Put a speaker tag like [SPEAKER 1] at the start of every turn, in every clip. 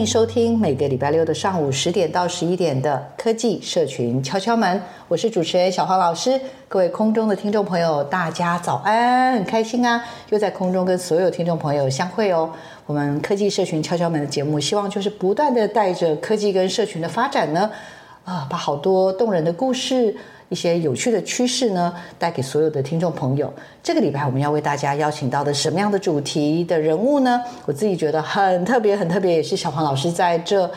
[SPEAKER 1] 欢迎收听每个礼拜六的上午十点到十一点的科技社群敲敲门，我是主持人小黄老师。各位空中的听众朋友，大家早安，很开心啊，又在空中跟所有听众朋友相会哦。我们科技社群敲敲门的节目，希望就是不断的带着科技跟社群的发展呢，啊，把好多动人的故事。一些有趣的趋势呢，带给所有的听众朋友。这个礼拜我们要为大家邀请到的什么样的主题的人物呢？我自己觉得很特别，很特别，也是小黄老师在这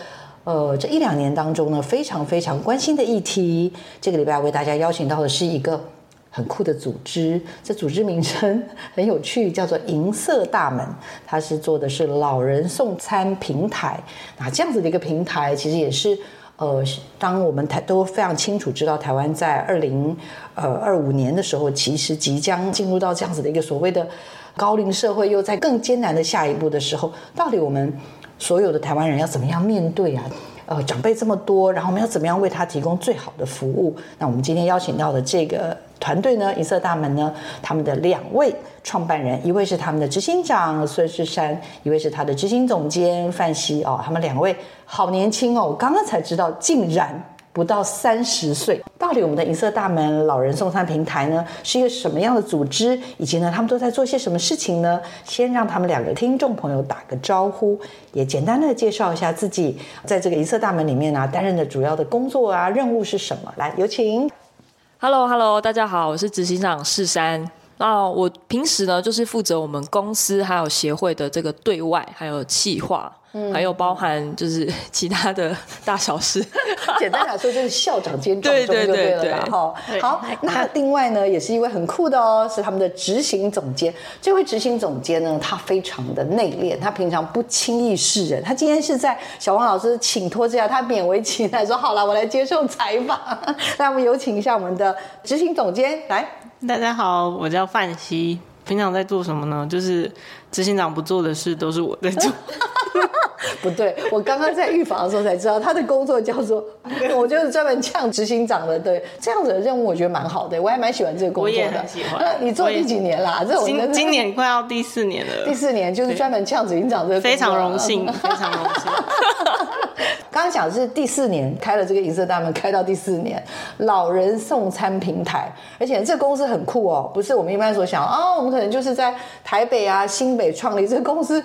[SPEAKER 1] 呃这一两年当中呢，非常非常关心的议题。这个礼拜为大家邀请到的是一个很酷的组织，这组织名称很有趣，叫做银色大门。它是做的是老人送餐平台。那这样子的一个平台，其实也是。呃，当我们台都非常清楚知道，台湾在二零呃二五年的时候，其实即将进入到这样子的一个所谓的高龄社会，又在更艰难的下一步的时候，到底我们所有的台湾人要怎么样面对啊？呃，长辈这么多，然后我们要怎么样为他提供最好的服务？那我们今天邀请到的这个团队呢，银色大门呢，他们的两位创办人，一位是他们的执行长孙世山，一位是他的执行总监范希哦，他们两位好年轻哦，我刚刚才知道，竟然。不到三十岁，到底我们的银色大门老人送餐平台呢，是一个什么样的组织？以及呢，他们都在做些什么事情呢？先让他们两个听众朋友打个招呼，也简单的介绍一下自己，在这个银色大门里面呢、啊，担任的主要的工作啊，任务是什么？来，有请。
[SPEAKER 2] Hello，Hello，大家好，我是执行长世山。那我平时呢，就是负责我们公司还有协会的这个对外还有企划。嗯、还有包含就是其他的大小事，
[SPEAKER 1] 简单来说就是校长兼 撞钟就对了，对对对对好，好，那另外呢，也是一位很酷的哦，是他们的执行总监。这位执行总监呢，他非常的内敛，他平常不轻易示人。他今天是在小王老师请托之下，他勉为其难说好了，我来接受采访。那我们有请一下我们的执行总监来。
[SPEAKER 3] 大家好，我叫范希，平常在做什么呢？就是执行长不做的事都是我在做。
[SPEAKER 1] 不对，我刚刚在预防的时候才知道，他的工作叫做，我就是专门呛执行长的。对，这样子的任务我觉得蛮好的，我还蛮喜欢这个工作的。我
[SPEAKER 3] 也很喜欢。
[SPEAKER 1] 你做第几年啦？这我
[SPEAKER 3] 今今年快要第四年了。
[SPEAKER 1] 第四年就是专门呛执行长这个。
[SPEAKER 3] 非常荣幸，非常荣幸。
[SPEAKER 1] 刚刚讲的是第四年开了这个银色大门，开到第四年，老人送餐平台，而且这个公司很酷哦，不是我们一般所想啊、哦，我们可能就是在台北啊、新北创立这个公司。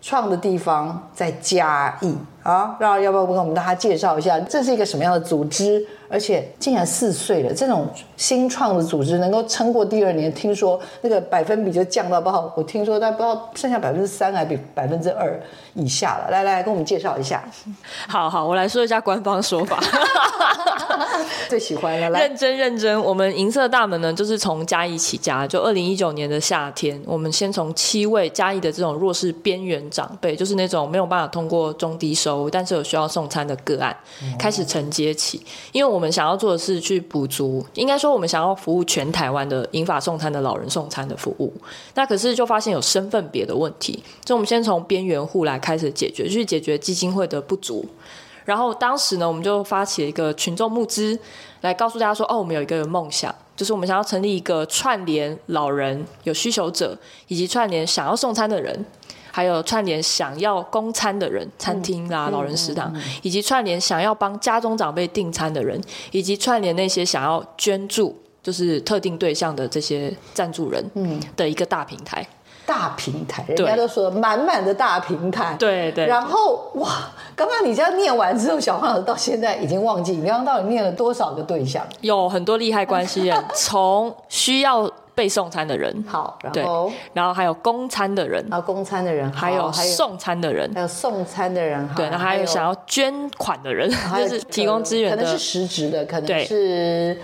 [SPEAKER 1] 创的地方在嘉义啊，那要不要跟我们大家介绍一下，这是一个什么样的组织？而且竟然四岁了，这种新创的组织能够撑过第二年，听说那个百分比就降到不好，我听说但不知道剩下百分之三还比百分之二以下了。来来，跟我们介绍一下。
[SPEAKER 2] 好好，我来说一下官方说法。
[SPEAKER 1] 最喜欢了，来
[SPEAKER 2] 认真认真。我们银色大门呢，就是从嘉义起家，就二零一九年的夏天，我们先从七位嘉义的这种弱势边缘长辈，就是那种没有办法通过中低收入，但是有需要送餐的个案，开始承接起，因为我。我们想要做的是去补足，应该说我们想要服务全台湾的银发送餐的老人送餐的服务。那可是就发现有身份别的问题，所以我们先从边缘户来开始解决，去解决基金会的不足。然后当时呢，我们就发起了一个群众募资，来告诉大家说：哦，我们有一个梦想，就是我们想要成立一个串联老人有需求者，以及串联想要送餐的人。还有串联想要供餐的人，餐厅啦、老人食堂，以及串联想要帮家中长辈订餐的人，以及串联那些想要捐助，就是特定对象的这些赞助人，嗯，的一个大平台。
[SPEAKER 1] 大平台，人家都说满满的大平台，
[SPEAKER 2] 对对。
[SPEAKER 1] 然后哇，刚刚你这样念完之后，小胖老师到现在已经忘记你刚刚到底念了多少个对象？
[SPEAKER 2] 有很多利害关系人，从需要被送餐的人，
[SPEAKER 1] 好，然后？
[SPEAKER 2] 然后还有供餐的人，
[SPEAKER 1] 然后供餐的人，
[SPEAKER 2] 还有送餐的人，
[SPEAKER 1] 还有送餐的人，
[SPEAKER 2] 对，然后还有想要捐款的人，就是提供资源的，
[SPEAKER 1] 可能是实质的，可能是。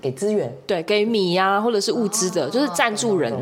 [SPEAKER 1] 给资源，
[SPEAKER 2] 对，给米呀、啊，或者是物资的，就是赞助人，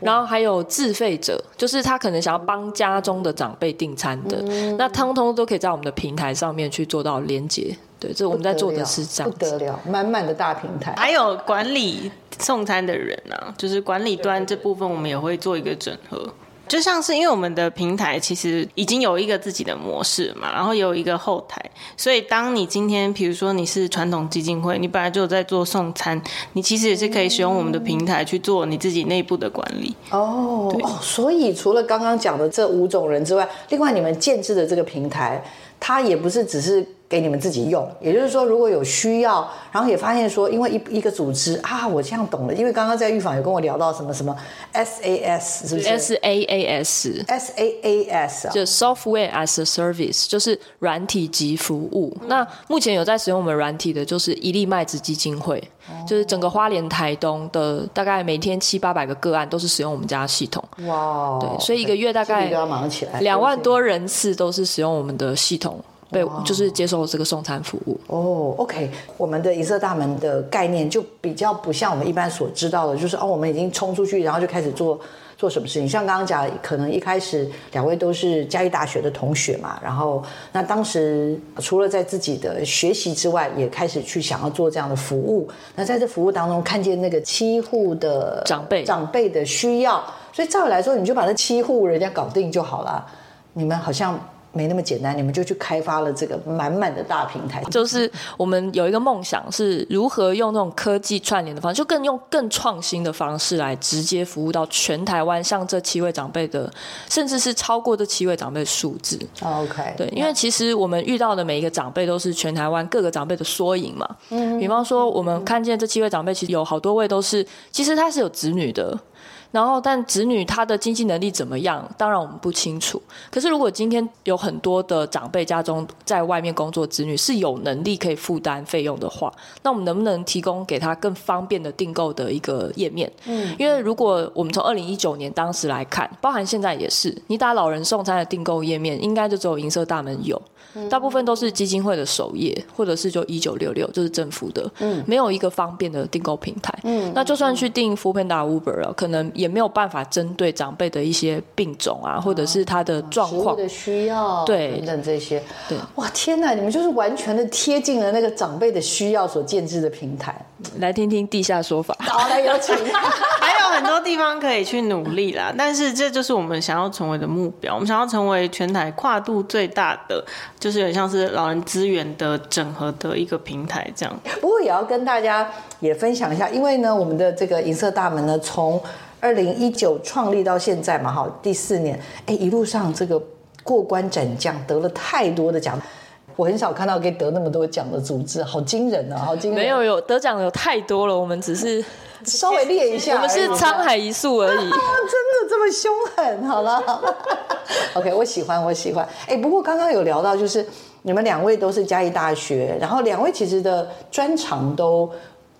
[SPEAKER 2] 然后还有自费者，就是他可能想要帮家中的长辈订餐的，嗯、那通通都可以在我们的平台上面去做到连接。对，这我们在做的是这样，
[SPEAKER 1] 不得了，满满的大平台，
[SPEAKER 3] 还有管理送餐的人啊，就是管理端这部分，我们也会做一个整合。就像是因为我们的平台其实已经有一个自己的模式嘛，然后有一个后台，所以当你今天比如说你是传统基金会，你本来就有在做送餐，你其实也是可以使用我们的平台去做你自己内部的管理。
[SPEAKER 1] 哦，哦，所以除了刚刚讲的这五种人之外，另外你们建制的这个平台，它也不是只是。给你们自己用，也就是说，如果有需要，然后也发现说，因为一一个组织啊，我这样懂了，因为刚刚在预防有跟我聊到什么什么 SaaS 是不是
[SPEAKER 2] ？SaaS
[SPEAKER 1] SaaS
[SPEAKER 2] 就 Software as a Service，就是软体及服务。嗯、那目前有在使用我们软体的，就是一粒麦子基金会，哦、就是整个花莲台东的大概每天七八百个个案都是使用我们家的系统。哇，对，所以一个月大概两万多人次都是使用我们的系统。对，就是接受这个送餐服务。
[SPEAKER 1] 哦，OK，我们的银色大门的概念就比较不像我们一般所知道的，就是哦，我们已经冲出去，然后就开始做做什么事情。像刚刚讲，可能一开始两位都是嘉义大学的同学嘛，然后那当时除了在自己的学习之外，也开始去想要做这样的服务。那在这服务当中，看见那个七户的
[SPEAKER 2] 长辈
[SPEAKER 1] 长辈的需要，所以照理来说，你就把那七户人家搞定就好了。你们好像。没那么简单，你们就去开发了这个满满的大平台。
[SPEAKER 2] 就是我们有一个梦想，是如何用这种科技串联的方式，就更用更创新的方式来直接服务到全台湾，像这七位长辈的，甚至是超过这七位长辈的数字。
[SPEAKER 1] OK，
[SPEAKER 2] 对，因为其实我们遇到的每一个长辈都是全台湾各个长辈的缩影嘛。嗯，比方说我们看见这七位长辈，其实有好多位都是，其实他是有子女的。然后，但子女他的经济能力怎么样？当然我们不清楚。可是，如果今天有很多的长辈家中在外面工作，子女是有能力可以负担费用的话，那我们能不能提供给他更方便的订购的一个页面？嗯，因为如果我们从二零一九年当时来看，包含现在也是，你打老人送餐的订购页面，应该就只有银色大门有。大部分都是基金会的首页，或者是就一九六六，就是政府的，嗯，没有一个方便的订购平台，嗯，那就算去订 Foodpanda、Uber，可能也没有办法针对长辈的一些病种啊，或者是他的状况。
[SPEAKER 1] 的需要，
[SPEAKER 2] 对，
[SPEAKER 1] 等等这些，
[SPEAKER 2] 对，
[SPEAKER 1] 哇，天哪，你们就是完全的贴近了那个长辈的需要所建制的平台，
[SPEAKER 2] 来听听地下说法，
[SPEAKER 1] 好，来有请，
[SPEAKER 3] 还有很多地方可以去努力啦，但是这就是我们想要成为的目标，我们想要成为全台跨度最大的。就是很像是老人资源的整合的一个平台这样。
[SPEAKER 1] 不过也要跟大家也分享一下，因为呢，我们的这个银色大门呢，从二零一九创立到现在嘛，哈，第四年，哎，一路上这个过关斩将，得了太多的奖。我很少看到可以得那么多奖的组织，好惊人啊，好惊人！
[SPEAKER 2] 没有有得奖的有太多了，我们只是
[SPEAKER 1] 稍微列一下，
[SPEAKER 2] 我们是沧海一粟而已。
[SPEAKER 1] 真的这么凶狠？好了。好了 OK，我喜欢，我喜欢。哎，不过刚刚有聊到，就是你们两位都是嘉义大学，然后两位其实的专长都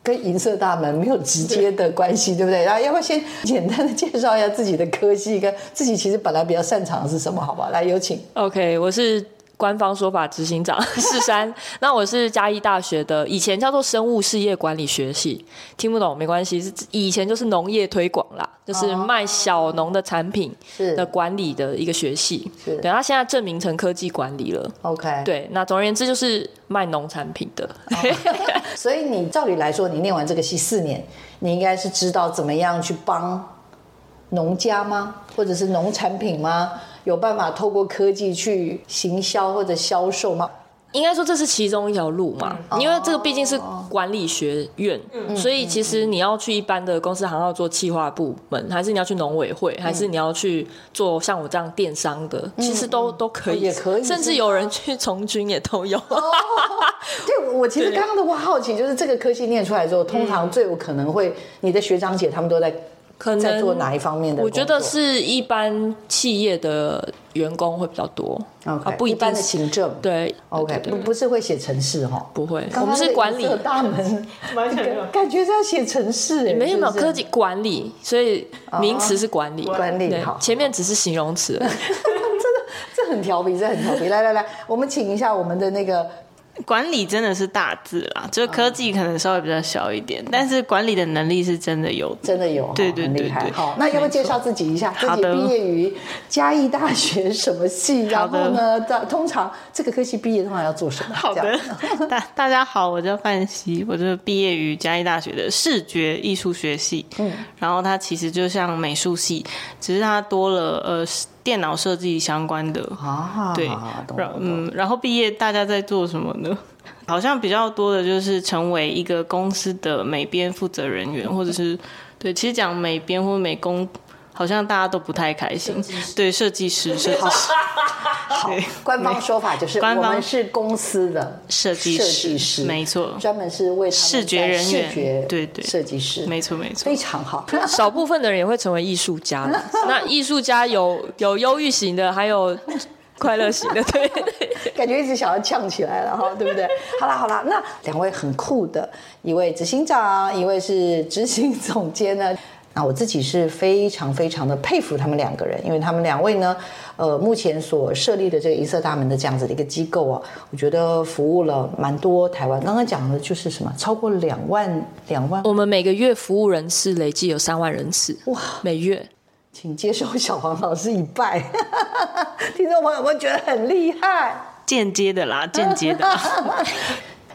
[SPEAKER 1] 跟银色大门没有直接的关系，对，对不对？然后要不要先 简单的介绍一下自己的科系，跟自己其实本来比较擅长的是什么？好不好？来，有请。
[SPEAKER 2] OK，我是。官方说法，执行长 世山。那我是嘉义大学的，以前叫做生物事业管理学系，听不懂没关系，是以前就是农业推广啦，就是卖小农的产品的管理的一个学系。是，对，他现在正名成科技管理了。
[SPEAKER 1] OK，
[SPEAKER 2] 对，那总而言之就是卖农产品的。
[SPEAKER 1] 所以你照理来说，你念完这个系四年，你应该是知道怎么样去帮农家吗？或者是农产品吗？有办法透过科技去行销或者销售吗？
[SPEAKER 2] 应该说这是其中一条路嘛，
[SPEAKER 1] 嗯、
[SPEAKER 2] 因为这个毕竟是管理学院，嗯、所以其实你要去一般的公司行号做企划部门，还是你要去农委会，还是你要去做像我这样电商的，嗯、其实都都可以，
[SPEAKER 1] 也可以，
[SPEAKER 2] 甚至有人去从军也都有。哦、
[SPEAKER 1] 对，我其实刚刚的话好奇，就是这个科系念出来之后，通常最有可能会，你的学长姐他们都在。可能在做哪一方面的？
[SPEAKER 2] 我觉得是一般企业的员工会比较多
[SPEAKER 1] ，OK，不一般的行政。
[SPEAKER 2] 对
[SPEAKER 1] ，OK，不不是会写程式哈？
[SPEAKER 2] 不会，我们是管理
[SPEAKER 1] 大门，感觉是要写程式。
[SPEAKER 2] 没有没有科技管理，所以名词是管理，
[SPEAKER 1] 管理好，
[SPEAKER 2] 前面只是形容词。
[SPEAKER 1] 这个这很调皮，这很调皮。来来来，我们请一下我们的那个。
[SPEAKER 3] 管理真的是大字啦，就是科技可能稍微比较小一点，但是管理的能力是真的有，
[SPEAKER 1] 真的有，
[SPEAKER 3] 对对对对。
[SPEAKER 1] 好，那要不要介绍自己一下？自己毕业于嘉义大学什么系？然后呢，通常这个科系毕业通常要做什么？
[SPEAKER 3] 好的，大大家好，我叫范希，我就毕业于嘉义大学的视觉艺术学系。嗯，然后它其实就像美术系，只是它多了呃。电脑设计相关的啊，对，嗯，然后毕业大家在做什么呢？好像比较多的就是成为一个公司的美编负责人员，或者是对，其实讲美编或美工。好像大家都不太开心，对设计师，设计师，
[SPEAKER 1] 好，官方说法就是官方是公司的
[SPEAKER 3] 设计师，师，没错，
[SPEAKER 1] 专门是为
[SPEAKER 3] 视觉人员，
[SPEAKER 1] 对对，设计师，
[SPEAKER 3] 没错没错，
[SPEAKER 1] 非常好。
[SPEAKER 2] 少部分的人也会成为艺术家，那艺术家有有忧郁型的，还有快乐型的，对，
[SPEAKER 1] 感觉一直想要呛起来了哈，对不对？好啦好啦，那两位很酷的，一位执行长，一位是执行总监呢。那我自己是非常非常的佩服他们两个人，因为他们两位呢，呃，目前所设立的这个一色大门的这样子的一个机构啊，我觉得服务了蛮多台湾。刚刚讲的就是什么，超过两万两万，
[SPEAKER 2] 我们每个月服务人次累计有三万人次，哇，每月，
[SPEAKER 1] 请接受小黄老师一拜。听众朋友们觉得很厉害，
[SPEAKER 3] 间接的啦，间接的啦。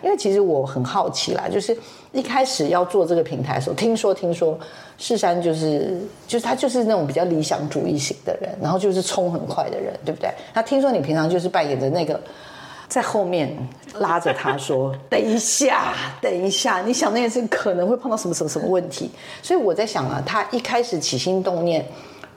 [SPEAKER 1] 因为其实我很好奇啦，就是一开始要做这个平台的时候，听说听说世山就是就是他就是那种比较理想主义型的人，然后就是冲很快的人，对不对？那听说你平常就是扮演着那个在后面拉着他说：“等一下，等一下，你想那件事可能会碰到什么什么什么问题。”所以我在想啊，他一开始起心动念，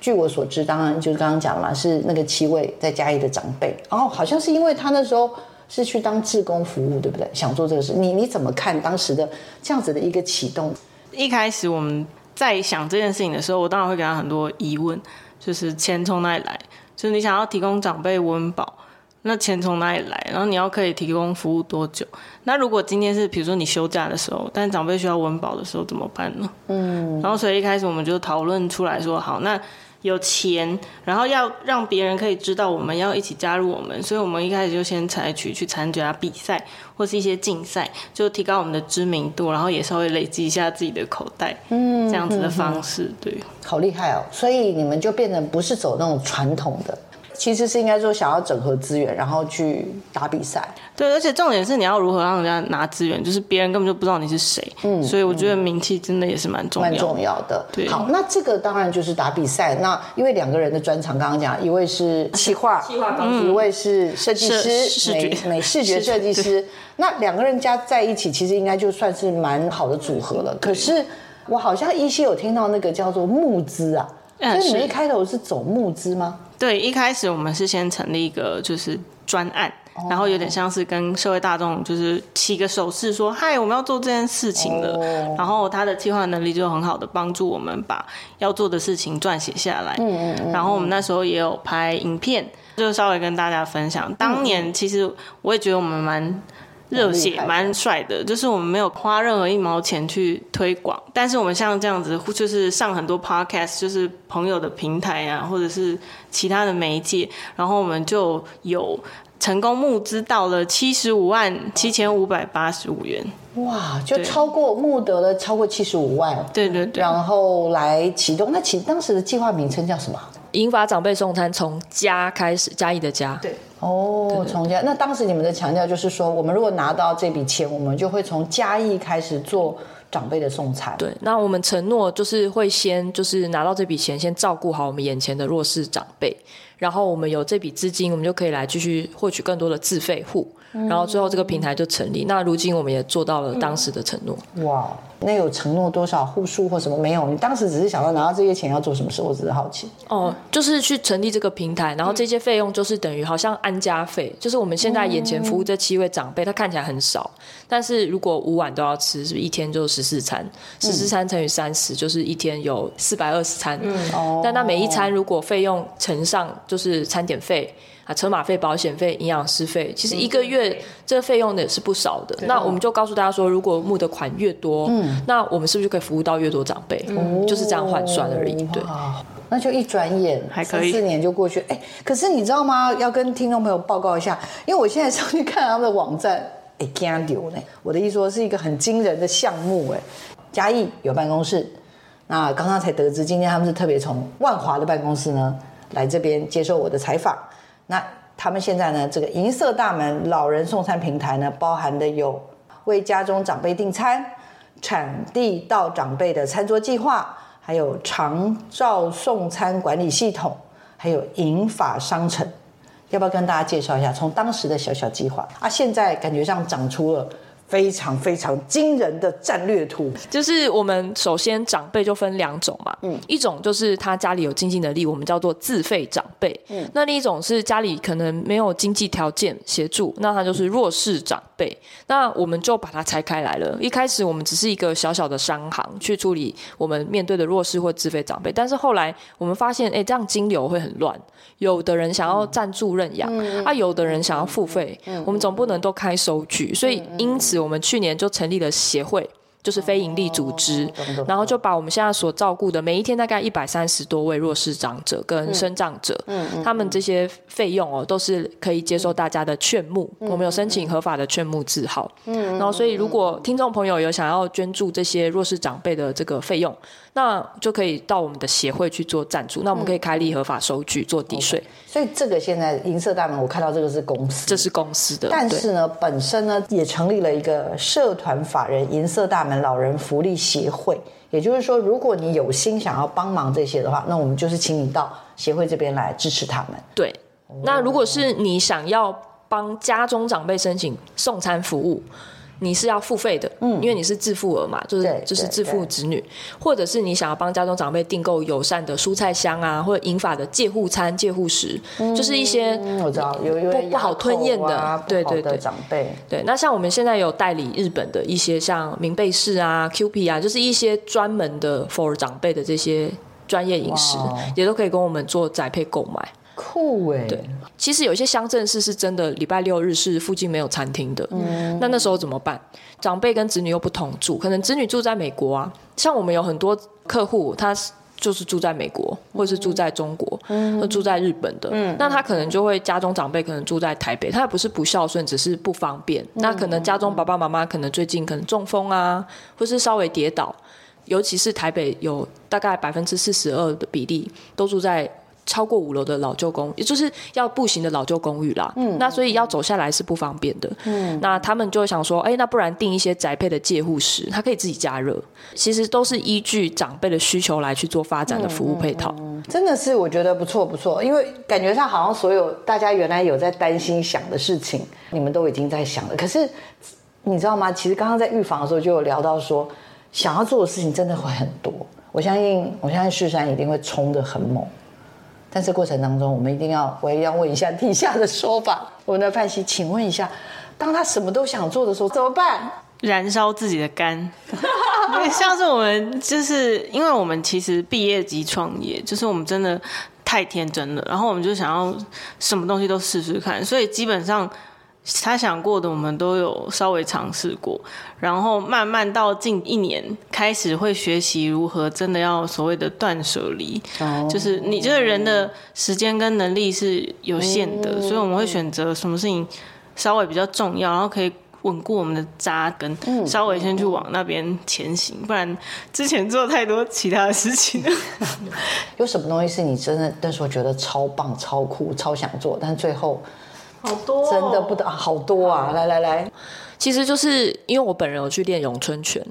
[SPEAKER 1] 据我所知，当然就是刚刚讲了，是那个七位在嘉义的长辈，然后好像是因为他那时候。是去当志工服务，对不对？想做这个事，你你怎么看当时的这样子的一个启动？
[SPEAKER 3] 一开始我们在想这件事情的时候，我当然会给他很多疑问，就是钱从哪里来？就是你想要提供长辈温饱，那钱从哪里来？然后你要可以提供服务多久？那如果今天是比如说你休假的时候，但长辈需要温饱的时候怎么办呢？嗯，然后所以一开始我们就讨论出来说，好，那。有钱，然后要让别人可以知道我们要一起加入我们，所以我们一开始就先采取去参加比赛或是一些竞赛，就提高我们的知名度，然后也稍微累积一下自己的口袋，嗯，这样子的方式，嗯、对，
[SPEAKER 1] 好厉害哦！所以你们就变成不是走那种传统的。其实是应该说想要整合资源，然后去打比赛。
[SPEAKER 3] 对，而且重点是你要如何让人家拿资源，就是别人根本就不知道你是谁。嗯，所以我觉得名气真的也是蛮重要的。
[SPEAKER 1] 蛮重要的。
[SPEAKER 3] 对。
[SPEAKER 1] 好，那这个当然就是打比赛。那因为两个人的专长，刚刚讲，一位是企划，企划一位是设计师，美美视觉设计师。那两个人加在一起，其实应该就算是蛮好的组合了。可是我好像依稀有听到那个叫做募资啊，所以你们一开头是走募资吗？
[SPEAKER 3] 对，一开始我们是先成立一个就是专案，然后有点像是跟社会大众就是起个手势说，嗨，我们要做这件事情了。然后他的计划能力就很好的帮助我们把要做的事情撰写下来。嗯嗯。然后我们那时候也有拍影片，就稍微跟大家分享。当年其实我也觉得我们蛮。热血蛮帅的，就是我们没有花任何一毛钱去推广，但是我们像这样子，就是上很多 podcast，就是朋友的平台啊，或者是其他的媒介，然后我们就有成功募资到了七十五万七千五百八十五元，
[SPEAKER 1] 哇，就超过募得了超过七十五万，
[SPEAKER 3] 对对对，
[SPEAKER 1] 然后来启动，那启当时的计划名称叫什么？
[SPEAKER 2] 引发长辈送餐从家开始，嘉义的家。
[SPEAKER 1] 对，哦，从家。那当时你们的强调就是说，我们如果拿到这笔钱，我们就会从嘉义开始做长辈的送餐。
[SPEAKER 2] 对，那我们承诺就是会先就是拿到这笔钱，先照顾好我们眼前的弱势长辈，然后我们有这笔资金，我们就可以来继续获取更多的自费户。然后最后这个平台就成立。那如今我们也做到了当时的承诺。
[SPEAKER 1] 哇，那有承诺多少户数或什么没有？你当时只是想要拿到这些钱要做什么事？我只是好奇。
[SPEAKER 2] 哦，就是去成立这个平台，然后这些费用就是等于好像安家费，就是我们现在眼前服务这七位长辈，他看起来很少，但是如果五碗都要吃，是不是一天就十四餐？十四餐乘以三十，就是一天有四百二十餐。嗯哦。但那每一餐如果费用乘上，就是餐点费。啊，车马费、保险费、营养师费，其实一个月这个费用呢也是不少的。那我们就告诉大家说，如果募的款越多，嗯，那我们是不是就可以服务到越多长辈？嗯，就是这样换算而已。对，
[SPEAKER 1] 那就一转眼还可以四年就过去。哎，可是你知道吗？要跟听众朋友报告一下，因为我现在上去看他们的网站，哎，惊掉呢。我的意思说是一个很惊人的项目，哎，嘉义有办公室。那刚刚才得知，今天他们是特别从万华的办公室呢来这边接受我的采访。那他们现在呢，这个银色大门老人送餐平台呢，包含的有为家中长辈订餐、产地到长辈的餐桌计划，还有长照送餐管理系统，还有银法商城。要不要跟大家介绍一下？从当时的小小计划啊，现在感觉上长出了。非常非常惊人的战略图，
[SPEAKER 2] 就是我们首先长辈就分两种嘛，嗯，一种就是他家里有经济能力，我们叫做自费长辈，嗯，那另一种是家里可能没有经济条件协助，那他就是弱势长辈，那我们就把它拆开来了。一开始我们只是一个小小的商行去处理我们面对的弱势或自费长辈，但是后来我们发现，哎，这样金流会很乱，有的人想要赞助认养，嗯、啊，有的人想要付费，嗯、我们总不能都开收据，所以因此。我们去年就成立了协会。就是非营利组织，然后就把我们现在所照顾的每一天大概一百三十多位弱势长者跟生长者，他们这些费用哦都是可以接受大家的劝募，我们有申请合法的劝募字号，然后所以如果听众朋友有想要捐助这些弱势长辈的这个费用，那就可以到我们的协会去做赞助，那我们可以开立合法收据做抵税。
[SPEAKER 1] 所以这个现在银色大门，我看到这个是公司，
[SPEAKER 2] 这是公司的，
[SPEAKER 1] 但是呢，本身呢也成立了一个社团法人银色大门老人福利协会，也就是说，如果你有心想要帮忙这些的话，那我们就是请你到协会这边来支持他们。
[SPEAKER 2] 对，那如果是你想要帮家中长辈申请送餐服务，你是要付费的，嗯，因为你是自付额嘛，就是就是自付子女，或者是你想要帮家中长辈订购友善的蔬菜箱啊，或者银发的介护餐、介护食，嗯、就是一些
[SPEAKER 1] 我知道有有
[SPEAKER 2] 不不好吞咽的，
[SPEAKER 1] 啊、
[SPEAKER 2] 对对对，长辈。对。那像我们现在有代理日本的一些像明贝氏啊、QP 啊，就是一些专门的 for 长辈的这些专业饮食，也都可以跟我们做宅配购买。
[SPEAKER 1] 酷哎，
[SPEAKER 2] 对，其实有些乡镇市是真的，礼拜六日是附近没有餐厅的，嗯，那那时候怎么办？长辈跟子女又不同住，可能子女住在美国啊，像我们有很多客户，他就是住在美国，或者是住在中国，嗯，或住在日本的，嗯，那他可能就会家中长辈可能住在台北，他也不是不孝顺，只是不方便，嗯，那可能家中爸爸妈妈可能最近可能中风啊，或是稍微跌倒，尤其是台北有大概百分之四十二的比例都住在。超过五楼的老旧公寓，也就是要步行的老旧公寓啦。嗯，那所以要走下来是不方便的。嗯，那他们就会想说，哎、欸，那不然订一些宅配的介护室，它可以自己加热。其实都是依据长辈的需求来去做发展的服务配套。
[SPEAKER 1] 嗯嗯、真的是我觉得不错不错，因为感觉上好像所有大家原来有在担心想的事情，你们都已经在想了。可是你知道吗？其实刚刚在预防的时候就有聊到说，想要做的事情真的会很多。我相信，我相信旭山一定会冲的很猛。但是过程当中，我们一定要，我也要问一下地下的说法。我们的范西，请问一下，当他什么都想做的时候，怎么办？
[SPEAKER 3] 燃烧自己的肝。像是我们，就是因为我们其实毕业即创业，就是我们真的太天真了，然后我们就想要什么东西都试试看，所以基本上。他想过的，我们都有稍微尝试过，然后慢慢到近一年，开始会学习如何真的要所谓的断舍离，哦、就是你这个人的时间跟能力是有限的，嗯、所以我们会选择什么事情稍微比较重要，然后可以稳固我们的扎根，嗯、稍微先去往那边前行，不然之前做太多其他的事情。
[SPEAKER 1] 有什么东西是你真的那时候觉得超棒、超酷、超想做，但最后？
[SPEAKER 3] 好多、哦，
[SPEAKER 1] 真的不得好多啊！来来来，
[SPEAKER 2] 其实就是因为我本人有去练咏春拳，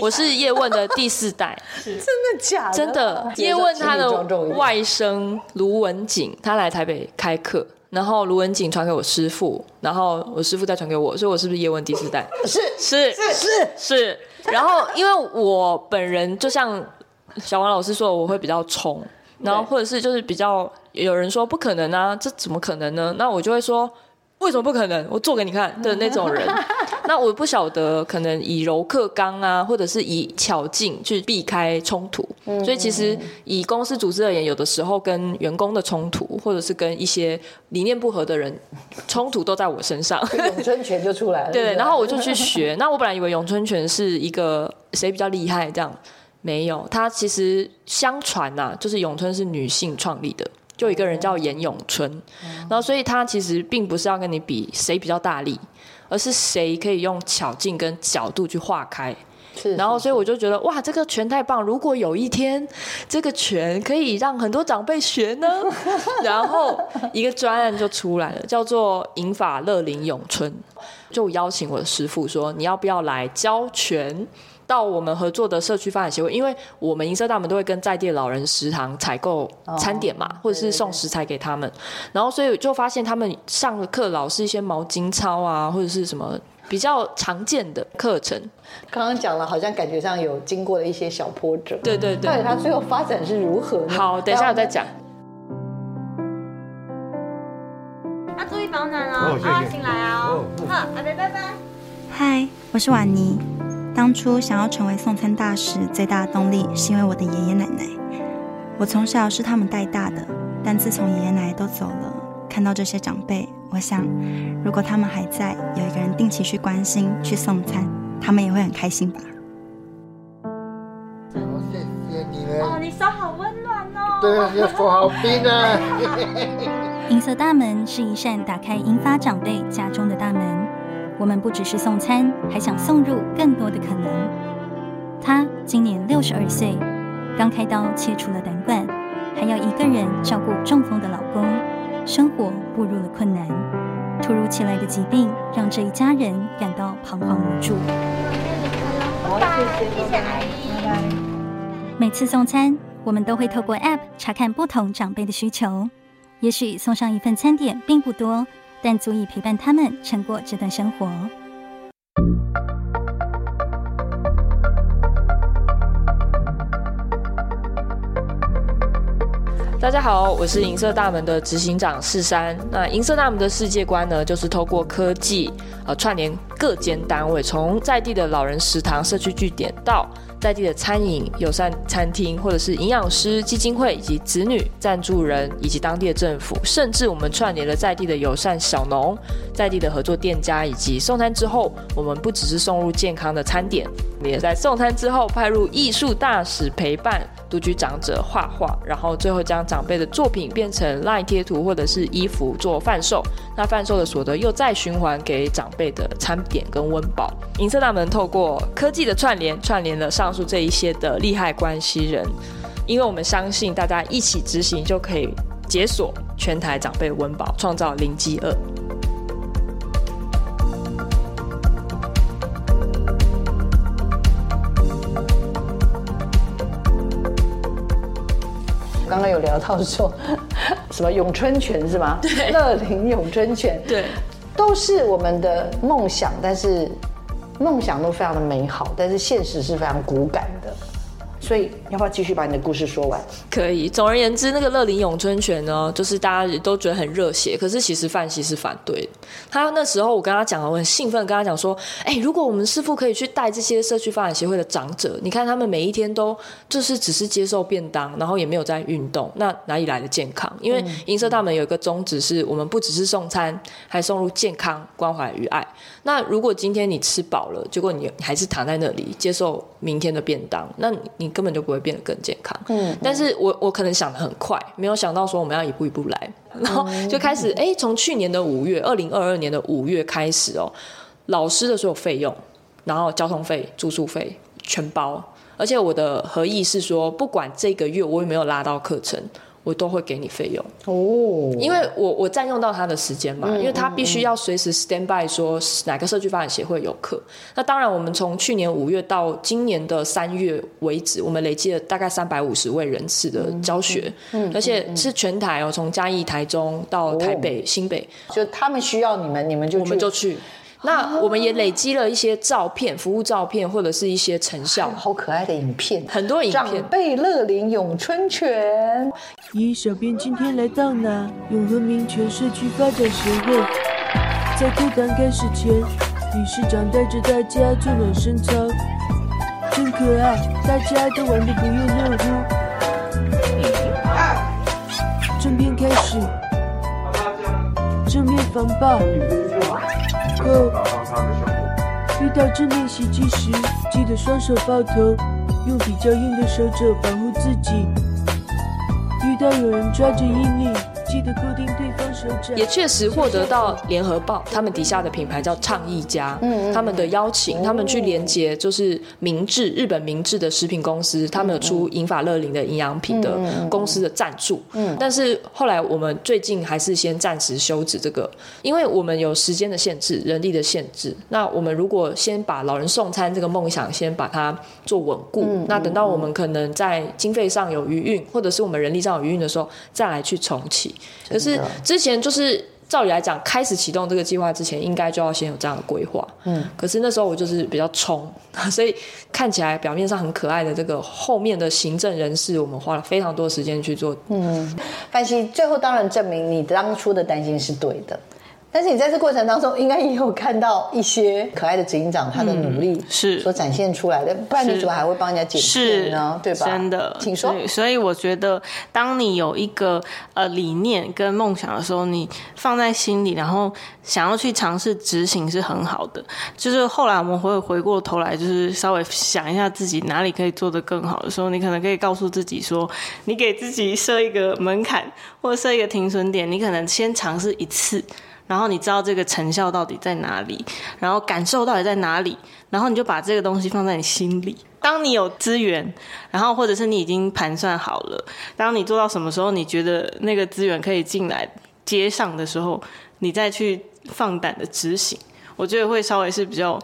[SPEAKER 2] 我是叶问的第四代，
[SPEAKER 1] 真的假的？
[SPEAKER 2] 真的。叶问他的外甥卢文景，他来台北开课，然后卢文景传给我师傅，然后我师傅再传给我，所以我是不是叶问第四代？
[SPEAKER 1] 是
[SPEAKER 2] 是是是是。然后因为我本人就像小王老师说，我会比较冲，然后或者是就是比较有人说不可能啊，这怎么可能呢？那我就会说。为什么不可能？我做给你看的那种人，那我不晓得，可能以柔克刚啊，或者是以巧劲去避开冲突。所以其实以公司组织而言，有的时候跟员工的冲突，或者是跟一些理念不合的人冲突，都在我身上。
[SPEAKER 1] 咏春拳就出来了。
[SPEAKER 2] 对，然后我就去学。那我本来以为咏春拳是一个谁比较厉害，这样没有。它其实相传呐、啊，就是咏春是女性创立的。就一个人叫严永春，然后所以他其实并不是要跟你比谁比较大力，而是谁可以用巧劲跟角度去化开。然后所以我就觉得哇，这个拳太棒！如果有一天这个拳可以让很多长辈学呢，然后一个专案就出来了，叫做银法乐林咏春，就邀请我的师傅说，你要不要来教拳？到我们合作的社区发展协会，因为我们银色大门都会跟在地的老人食堂采购餐点嘛，或者是送食材给他们，然后所以就发现他们上的课老是一些毛巾操啊，或者是什么比较常见的课程。
[SPEAKER 1] 刚刚讲了，好像感觉上有经过了一些小波折。
[SPEAKER 2] 对对对，
[SPEAKER 1] 到底他最后发展是如何呢？
[SPEAKER 2] 好，等一下我再讲。
[SPEAKER 4] 啊，注意保暖哦，啊，醒来哦。好，阿伯拜拜。
[SPEAKER 5] 嗨，我是婉妮。当初想要成为送餐大使，最大的动力是因为我的爷爷奶奶。我从小是他们带大的，但自从爷爷奶奶都走了，看到这些长辈，我想，如果他们还在，有一个人定期去关心、去送餐，他们也会很开心吧。
[SPEAKER 6] 谢谢你们
[SPEAKER 4] 哦，你手好温暖哦。
[SPEAKER 6] 对啊，你的手好冰啊。
[SPEAKER 5] 银色大门是一扇打开银发长辈家中的大门。我们不只是送餐，还想送入更多的可能。她今年六十二岁，刚开刀切除了胆管，还要一个人照顾中风的老公，生活步入了困难。突如其来的疾病让这一家人感到彷徨无助。每次送餐，我们都会透过 App 查看不同长辈的需求，也许送上一份餐点并不多。但足以陪伴他们撑过这段生活。
[SPEAKER 2] 大家好，我是银色大门的执行长世山。那银色大门的世界观呢，就是透过科技，呃，串联各间单位，从在地的老人食堂、社区据点到。在地的餐饮、友善餐厅，或者是营养师基金会以及子女赞助人，以及当地的政府，甚至我们串联了在地的友善小农、在地的合作店家，以及送餐之后，我们不只是送入健康的餐点，也在送餐之后派入艺术大使陪伴独居长者画画，然后最后将长辈的作品变成 LINE 贴图或者是衣服做贩售，那贩售的所得又再循环给长辈的餐点跟温饱。银色大门透过科技的串联，串联了上述这一些的利害关系人，因为我们相信大家一起执行就可以解锁全台长辈温饱，创造零饥饿。
[SPEAKER 1] 刚刚有聊到说，什么咏春拳是吗？对，乐龄咏春拳，
[SPEAKER 2] 对，
[SPEAKER 1] 都是我们的梦想，但是梦想都非常的美好，但是现实是非常骨感的。所以要不要继续把你的故事说完？
[SPEAKER 2] 可以。总而言之，那个乐林咏春拳呢，就是大家也都觉得很热血，可是其实范西是反对。他那时候我跟他讲了，我很兴奋，跟他讲说：“哎、欸，如果我们师傅可以去带这些社区发展协会的长者，你看他们每一天都就是只是接受便当，然后也没有在运动，那哪里来的健康？因为银色大门有一个宗旨是，我们不只是送餐，还送入健康、关怀与爱。那如果今天你吃饱了，结果你还是躺在那里接受明天的便当，那你。根本就不会变得更健康。嗯，但是我我可能想得很快，没有想到说我们要一步一步来，然后就开始哎，从去年的五月，二零二二年的五月开始哦，老师的所有费用，然后交通费、住宿费全包，而且我的合意是说，不管这个月我有没有拉到课程，我都会给你费用。
[SPEAKER 1] 哦，
[SPEAKER 2] 因为我我占用到他的时间嘛，因为他必须要随时 stand by 说哪个社区发展协会有课。那当然，我们从去年五月到今年的三月为止，我们累计了大概三百五十位人次的教学，而且是全台哦，从嘉义、台中到台北、新北，
[SPEAKER 1] 就他们需要你们，你们就
[SPEAKER 2] 我们就去。那我们也累积了一些照片、服务照片，或者是一些成效，
[SPEAKER 1] 好可爱的影片，
[SPEAKER 2] 很多影片。
[SPEAKER 1] 长辈乐龄咏春拳。
[SPEAKER 7] 咦，小编今天来到哪？永和民权社区发展协会。在课堂开始前，理事长带着大家做暖身操，真可爱，大家都玩的不亦乐乎。正片开始，正面防爆。后，遇到正面袭击时，记得双手抱头，用比较硬的手肘保护自己。遇到有人抓着衣领，记得固定对方手掌。
[SPEAKER 2] 也确实获得到联合报他们底下的品牌叫倡议家，嗯，他们的邀请，他们去连接就是明治日本明治的食品公司，他们有出银法乐林的营养品的公司的赞助，嗯，但是后来我们最近还是先暂时休止这个，因为我们有时间的限制，人力的限制。那我们如果先把老人送餐这个梦想先把它做稳固，那等到我们可能在经费上有余裕，或者是我们人力上有余裕的时候，再来去重启。可是之前就是照理来讲，开始启动这个计划之前，应该就要先有这样的规划。嗯，可是那时候我就是比较冲，所以看起来表面上很可爱的这个后面的行政人事，我们花了非常多时间去做。
[SPEAKER 1] 嗯，范希最后当然证明你当初的担心是对的。但是你在这过程当中，应该也有看到一些可爱的执行长他的努力是所展现出来的，不然你怎么还会帮人家解释呢？对吧？
[SPEAKER 3] 真的，
[SPEAKER 1] 请说。
[SPEAKER 3] 所以我觉得，当你有一个呃理念跟梦想的时候，你放在心里，然后想要去尝试执行是很好的。就是后来我们会回过头来，就是稍微想一下自己哪里可以做得更好的时候，你可能可以告诉自己说，你给自己设一个门槛，或者设一个停损点，你可能先尝试一次。然后你知道这个成效到底在哪里，然后感受到底在哪里，然后你就把这个东西放在你心里。当你有资源，然后或者是你已经盘算好了，当你做到什么时候，你觉得那个资源可以进来接上的时候，你再去放胆的执行。我觉得会稍微是比较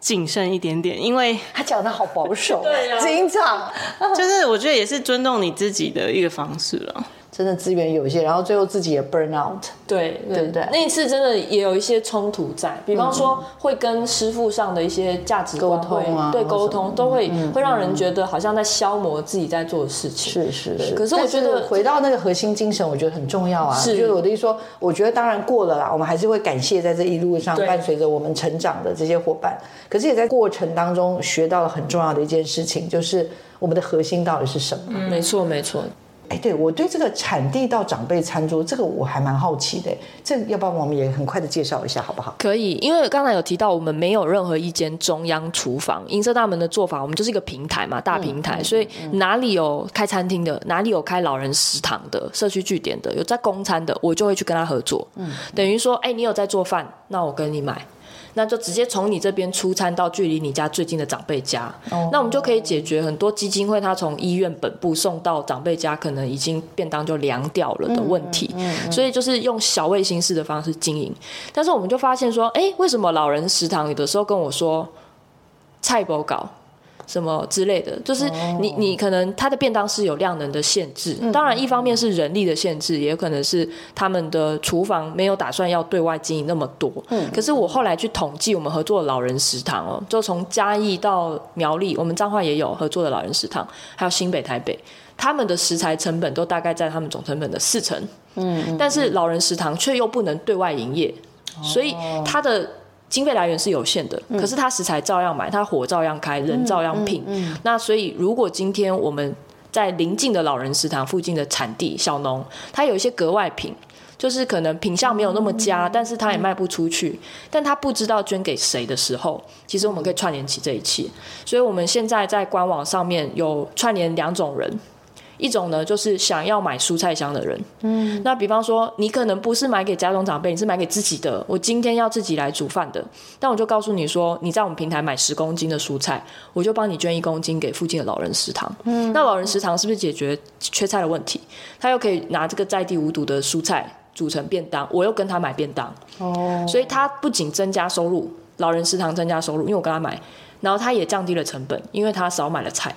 [SPEAKER 3] 谨慎一点点，因为
[SPEAKER 1] 他讲的好保守，
[SPEAKER 3] 对啊，
[SPEAKER 1] 经常
[SPEAKER 3] 就是我觉得也是尊重你自己的一个方式了。
[SPEAKER 1] 真的资源有限，然后最后自己也 burn out，
[SPEAKER 2] 对对，
[SPEAKER 1] 对不对？
[SPEAKER 2] 那一次真的也有一些冲突在，比方说会跟师傅上的一些价值沟通啊，对沟通都会会让人觉得好像在消磨自己在做的事情。
[SPEAKER 1] 是是是。
[SPEAKER 2] 可是我觉得
[SPEAKER 1] 回到那个核心精神，我觉得很重要啊。是，就是我的意思说，我觉得当然过了啦，我们还是会感谢在这一路上伴随着我们成长的这些伙伴。可是也在过程当中学到了很重要的一件事情，就是我们的核心到底是什么？
[SPEAKER 2] 嗯，没错没错。
[SPEAKER 1] 哎，对，我对这个产地到长辈餐桌，这个我还蛮好奇的。这要不然我们也很快的介绍一下，好不好？
[SPEAKER 2] 可以，因为刚才有提到，我们没有任何一间中央厨房。银色大门的做法，我们就是一个平台嘛，大平台，嗯、所以哪里有开餐厅的，哪里有开老人食堂的、社区据点的，有在供餐的，我就会去跟他合作。嗯，等于说，哎，你有在做饭，那我跟你买。那就直接从你这边出餐到距离你家最近的长辈家，oh. 那我们就可以解决很多基金会他从医院本部送到长辈家，可能已经便当就凉掉了的问题。嗯嗯、所以就是用小卫星式的方式经营。但是我们就发现说，哎，为什么老人食堂有的时候跟我说菜不搞？什么之类的，就是你你可能他的便当是有量能的限制，当然一方面是人力的限制，也有可能是他们的厨房没有打算要对外经营那么多。嗯，可是我后来去统计，我们合作的老人食堂哦，就从嘉义到苗栗，我们彰化也有合作的老人食堂，还有新北、台北，他们的食材成本都大概在他们总成本的四成。嗯，但是老人食堂却又不能对外营业，所以他的。经费来源是有限的，可是他食材照样买，他火照样开，人照样聘。那所以，如果今天我们在邻近的老人食堂附近的产地小农，他有一些格外品，就是可能品相没有那么佳，嗯、但是他也卖不出去，嗯、但他不知道捐给谁的时候，其实我们可以串联起这一切。所以我们现在在官网上面有串联两种人。一种呢就是想要买蔬菜箱的人。嗯，那比方说你可能不是买给家中长辈，你是买给自己的。我今天要自己来煮饭的，但我就告诉你说，你在我们平台买十公斤的蔬菜，我就帮你捐一公斤给附近的老人食堂。嗯，那老人食堂是不是解决缺菜的问题？他又可以拿这个在地无毒的蔬菜煮成便当，我又跟他买便当。哦，所以他不仅增加收入，老人食堂增加收入，因为我跟他买。然后他也降低了成本，因为他少买了菜。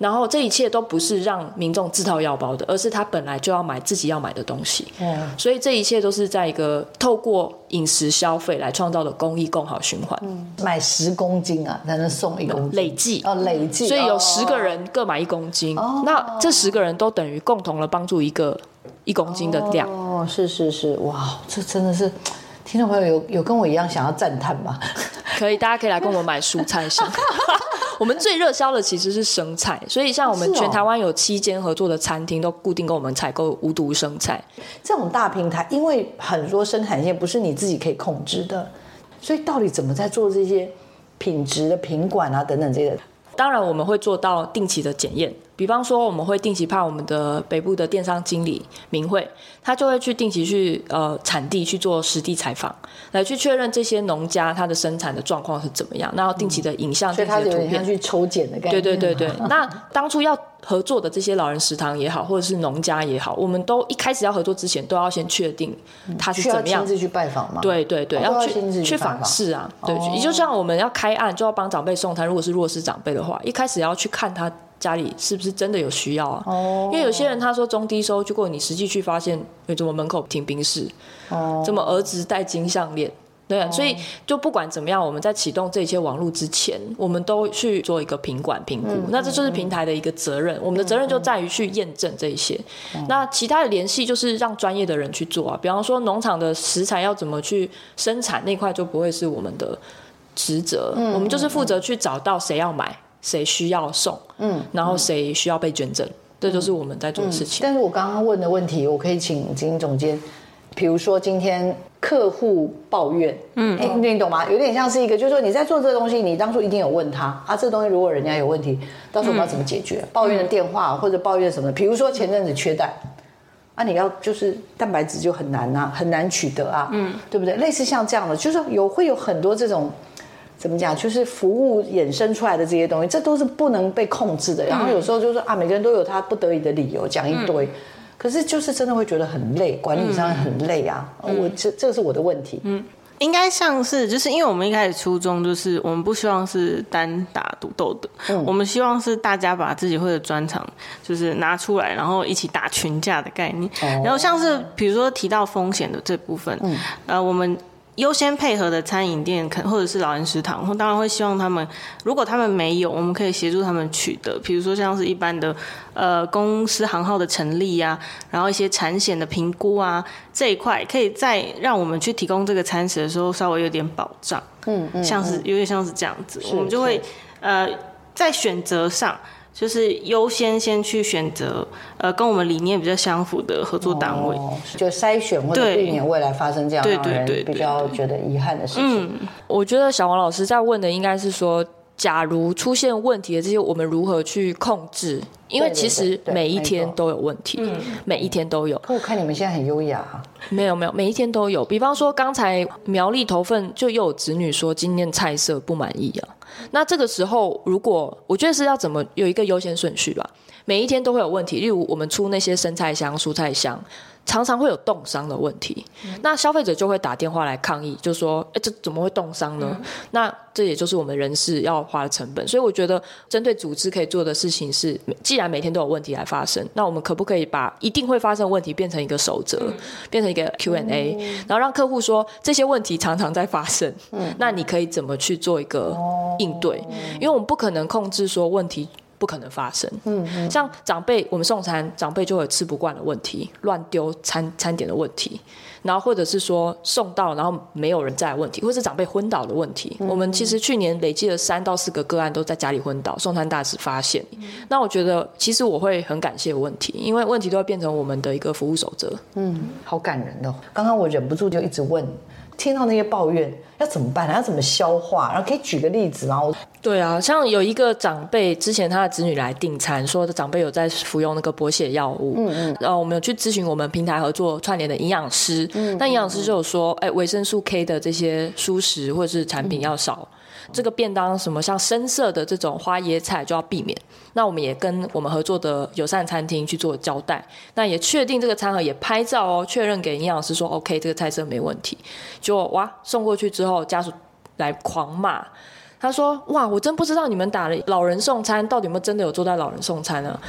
[SPEAKER 2] 然后这一切都不是让民众自掏腰包的，而是他本来就要买自己要买的东西。嗯，所以这一切都是在一个透过饮食消费来创造的公益共好循环。
[SPEAKER 1] 嗯，买十公斤啊，才能送一公斤，
[SPEAKER 2] 累计
[SPEAKER 1] 哦，累计。
[SPEAKER 2] 所以有十个人各买一公斤，哦，那这十个人都等于共同的帮助一个一公斤的量。
[SPEAKER 1] 哦，是是是，哇，这真的是。听众朋友有有跟我一样想要赞叹吗？
[SPEAKER 2] 可以，大家可以来跟我们买蔬菜箱。我们最热销的其实是生菜，所以像我们全台湾有七间合作的餐厅都固定跟我们采购无毒生菜。
[SPEAKER 1] 这种大平台，因为很多生产线不是你自己可以控制的，所以到底怎么在做这些品质的品管啊等等这些？
[SPEAKER 2] 当然，我们会做到定期的检验。比方说，我们会定期派我们的北部的电商经理明慧，他就会去定期去呃产地去做实地采访，来去确认这些农家他的生产的状况是怎么样，然后定期的影像、定期的图片，
[SPEAKER 1] 去抽检的概念。
[SPEAKER 2] 对对对对。那当初要合作的这些老人食堂也好，或者是农家也好，我们都一开始要合作之前，都要先确定他是怎么样。
[SPEAKER 1] 亲自去拜访吗？
[SPEAKER 2] 对对对，
[SPEAKER 1] 哦、
[SPEAKER 2] 要去
[SPEAKER 1] 去
[SPEAKER 2] 访视啊。对，就像我们要开案，就要帮长辈送餐。如果是弱势长辈的话，一开始要去看他。家里是不是真的有需要啊？哦，因为有些人他说中低收，结果你实际去发现，为怎么门口停宾士，哦，怎么儿子戴金项链，对啊，哦，所以就不管怎么样，我们在启动这些网络之前，我们都去做一个品管评估，嗯，那这就是平台的一个责任，嗯，我们的责任就在于去验证这一些。嗯，那其他的联系就是让专业的人去做啊，比方说农场的食材要怎么去生产那块就不会是我们的职责，嗯，我们就是负责去找到谁要买。谁需要送？嗯，然后谁需要被捐赠？嗯、这就是我们在做的事情。
[SPEAKER 1] 嗯、但是我刚刚问的问题，我可以请经营总监，比如说今天客户抱怨，嗯，哎，你懂吗？有点像是一个，就是说你在做这个东西，你当初一定有问他啊，这个东西如果人家有问题，到时候我们要怎么解决？嗯、抱怨的电话或者抱怨什么？比如说前阵子缺蛋，啊，你要就是蛋白质就很难啊，很难取得啊，嗯，对不对？类似像这样的，就是说有会有很多这种。怎么讲？就是服务衍生出来的这些东西，这都是不能被控制的。然后有时候就是说啊，每个人都有他不得已的理由，讲一堆。可是就是真的会觉得很累，管理上很累啊。我这这个是我的问题。
[SPEAKER 3] 嗯，应该像是就是因为我们一开始初衷就是我们不希望是单打独斗的，嗯，我们希望是大家把自己会的专长就是拿出来，然后一起打群架的概念。然后像是比如说提到风险的这部分，嗯，呃，我们。优先配合的餐饮店，可或者是老人食堂，当然会希望他们，如果他们没有，我们可以协助他们取得，比如说像是一般的，呃，公司行号的成立啊，然后一些产险的评估啊，这一块可以再让我们去提供这个餐食的时候稍微有点保障，嗯嗯，像是有点像是这样子，我们就会呃在选择上。就是优先先去选择，呃，跟我们理念比较相符的合作单位，
[SPEAKER 1] 哦、就筛选或者避免未来发生这样让人比较觉得遗憾的事情。
[SPEAKER 2] 嗯，我觉得小王老师在问的应该是说，假如出现问题的这些，我们如何去控制？因为其实每一天都有问题，嗯，每一天都有。
[SPEAKER 1] 可我看你们现在很优雅。
[SPEAKER 2] 没有没有，每一天都有。比方说，刚才苗栗头份就又有子女说今天菜色不满意啊。那这个时候，如果我觉得是要怎么有一个优先顺序吧，每一天都会有问题。例如，我们出那些生菜香、蔬菜香。常常会有冻伤的问题，那消费者就会打电话来抗议，就说：“哎，这怎么会冻伤呢？”那这也就是我们人事要花的成本。所以我觉得，针对组织可以做的事情是，既然每天都有问题来发生，那我们可不可以把一定会发生的问题变成一个守则，变成一个 Q&A，然后让客户说这些问题常常在发生，那你可以怎么去做一个应对？因为我们不可能控制说问题。不可能发生。嗯，嗯，像长辈，我们送餐，长辈就会有吃不惯的问题，乱丢餐餐点的问题，然后或者是说送到然后没有人在的问题，或是长辈昏倒的问题。我们其实去年累计了三到四个个案都在家里昏倒，送餐大使发现。嗯、那我觉得其实我会很感谢问题，因为问题都会变成我们的一个服务守则。
[SPEAKER 1] 嗯，好感人哦。刚刚我忍不住就一直问，听到那些抱怨要怎么办？要怎么消化？然后可以举个例子吗？
[SPEAKER 2] 对啊，像有一个长辈之前他的子女来订餐，说的长辈有在服用那个补血药物，嗯嗯，然后我们有去咨询我们平台合作串联的营养师，嗯，那营养师就有说，哎，维生素 K 的这些蔬食或者是产品要少，嗯，这个便当什么像深色的这种花椰菜就要避免。那我们也跟我们合作的友善餐厅去做交代，那也确定这个餐盒也拍照哦，确认给营养师说 OK，这个菜色没问题，就哇送过去之后，家属来狂骂。他说：“哇，我真不知道你们打了老人送餐，到底有没有真的有做到老人送餐呢？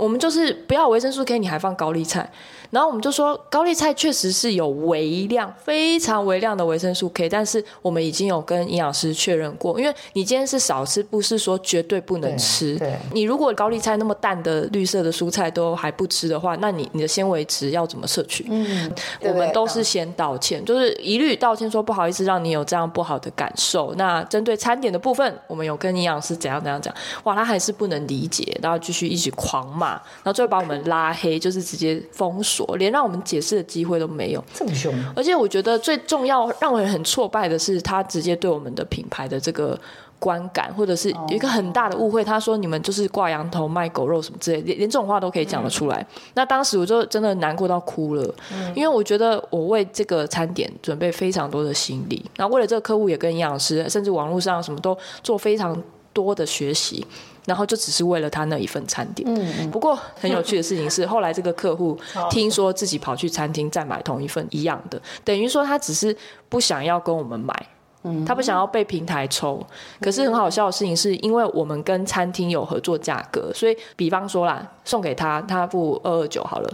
[SPEAKER 2] 我们就是不要维生素 K，你还放高丽菜。”然后我们就说，高丽菜确实是有微量、非常微量的维生素 K，但是我们已经有跟营养师确认过，因为你今天是少吃，不是说绝对不能吃。对，你如果高丽菜那么淡的绿色的蔬菜都还不吃的话，那你你的纤维值要怎么摄取？嗯，我们都是先道歉，就是一律道歉，说不好意思让你有这样不好的感受。那针对餐点的部分，我们有跟营养师怎样怎样讲，哇，他还是不能理解，然后继续一直狂骂，然后最后把我们拉黑，就是直接封锁。连让我们解释的机会都没有，
[SPEAKER 1] 这么凶。
[SPEAKER 2] 而且我觉得最重要、让人很挫败的是，他直接对我们的品牌的这个观感，或者是有一个很大的误会。他说你们就是挂羊头卖狗肉什么之类，连连这种话都可以讲得出来。嗯。那当时我就真的难过到哭了，嗯，因为我觉得我为这个餐点准备非常多的心力，然后为了这个客户也跟营养师，甚至网络上什么都做非常多的学习。然后就只是为了他那一份餐点。嗯，不过很有趣的事情是，后来这个客户 听说自己跑去餐厅再买同一份一样的，等于说他只是不想要跟我们买，嗯，他不想要被平台抽。可是很好笑的事情是，因为我们跟餐厅有合作价格，所以比方说啦，送给他，他付二二九好了，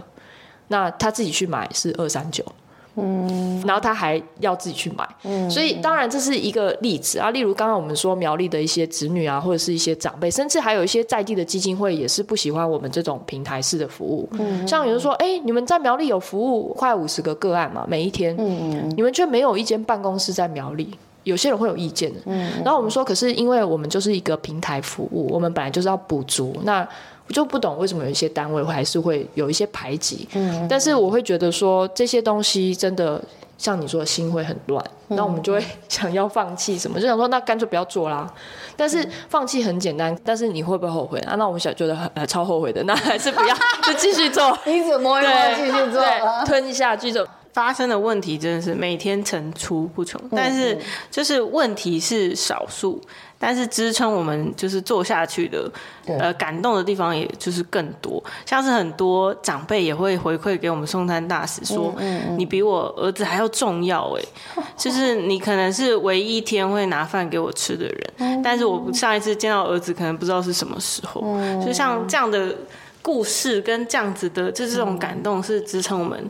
[SPEAKER 2] 那他自己去买是二三九。嗯，然后他还要自己去买，嗯，所以当然这是一个例子啊。例如刚刚我们说苗栗的一些子女啊，或者是一些长辈，甚至还有一些在地的基金会也是不喜欢我们这种平台式的服务。嗯，像有人说，哎，你们在苗栗有服务快五十个个案嘛，每一天，嗯，你们却没有一间办公室在苗栗，有些人会有意见的。嗯，然后我们说，可是因为我们就是一个平台服务，我们本来就是要补足那。我就不懂为什么有一些单位还是会有一些排挤，嗯，但是我会觉得说这些东西真的像你说的心会很乱，那、嗯、我们就会 想要放弃什么，就想说那干脆不要做啦。但是放弃很简单，但是你会不会后悔啊？那我们想觉得很超后悔的，那还是不要，就继续做，
[SPEAKER 1] 一直摸一摸，继续做，
[SPEAKER 2] 吞一下，继续做。
[SPEAKER 3] 发生的问题真的是每天层出不穷，但是就是问题是少数。但是支撑我们就是做下去的，呃，感动的地方也就是更多，像是很多长辈也会回馈给我们送餐大使说，你比我儿子还要重要哎，就是你可能是唯一一天会拿饭给我吃的人，但是我上一次见到儿子可能不知道是什么时候，就像这样的故事跟这样子的，就是这种感动是支撑我们。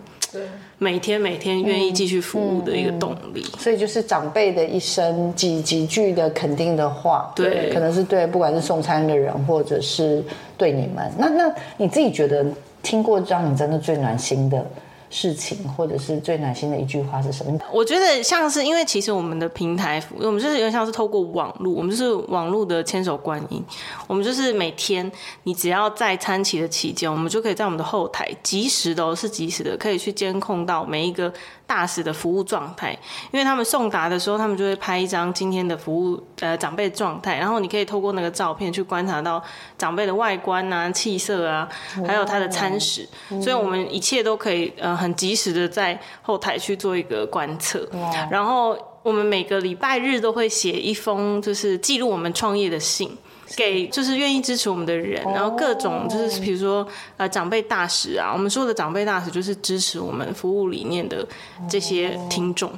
[SPEAKER 3] 每天每天愿意继续服务的一个动力，
[SPEAKER 1] 嗯嗯、所以就是长辈的一生几几句的肯定的话，
[SPEAKER 3] 对，
[SPEAKER 1] 可能是对不管是送餐的人，或者是对你们。那那你自己觉得听过让你真的最暖心的事情，或者是最暖心的一句话是什么？
[SPEAKER 3] 我觉得像是因为其实我们的平台，我们就是有点像是透过网络，我们就是网络的千手观音。我们就是每天你只要在餐期的期间，我们就可以在我们的后台及时的，是及时的，可以去监控到每一个大使的服务状态。因为他们送达的时候，他们就会拍一张今天的服务呃长辈状态，然后你可以透过那个照片去观察到长辈的外观啊、气色啊，还有他的餐食。所以我们一切都可以呃。很及时的在后台去做一个观测，然后我们每个礼拜日都会写一封就是记录我们创业的信，给就是愿意支持我们的人，然后各种就是比如说呃长辈大使啊，我们说的长辈大使就是支持我们服务理念的这些听众，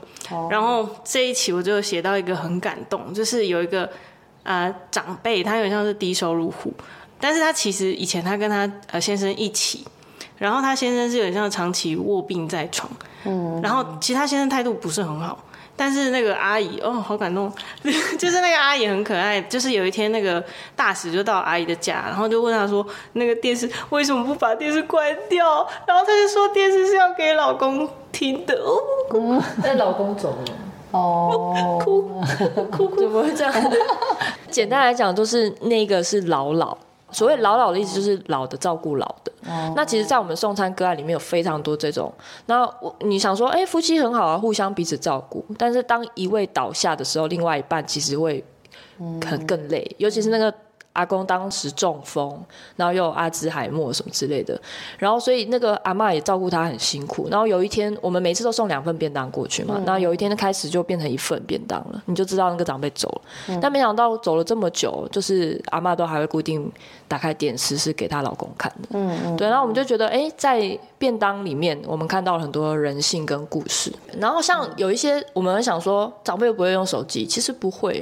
[SPEAKER 3] 然后这一期我就写到一个很感动，就是有一个呃长辈，他有点像是低收入户，但是他其实以前他跟他呃先生一起。然后他先生是有点像长期卧病在床，嗯，然后其他先生态度不是很好，但是那个阿姨哦，好感动，就是那个阿姨很可爱，就是有一天那个大使就到阿姨的家，然后就问她说，那个电视为什么不把电视关掉？然后她就说电视是要给老公听的哦，
[SPEAKER 2] 嗯，但老公走了哦，哭哭哭，怎么会这样？简单来讲，都是那个是老老。所谓老老的意思就是老的照顾老的。那其实，在我们送餐个案里面有非常多这种。那我你想说，哎，夫妻很好啊，互相彼此照顾。但是当一位倒下的时候，另外一半其实会可能更累，尤其是那个。阿公当时中风，然后又有阿兹海默什么之类的，然后所以那个阿嬷也照顾他很辛苦。然后有一天，我们每次都送两份便当过去嘛，然后有一天开始就变成一份便当了，你就知道那个长辈走了。嗯、但没想到走了这么久，就是阿嬷都还会固定打开电视是给她老公看的。嗯嗯，对。然后我们就觉得，哎，在便当里面，我们看到了很多人性跟故事。然后像有一些我们很想说，长辈不会用手机，其实不会。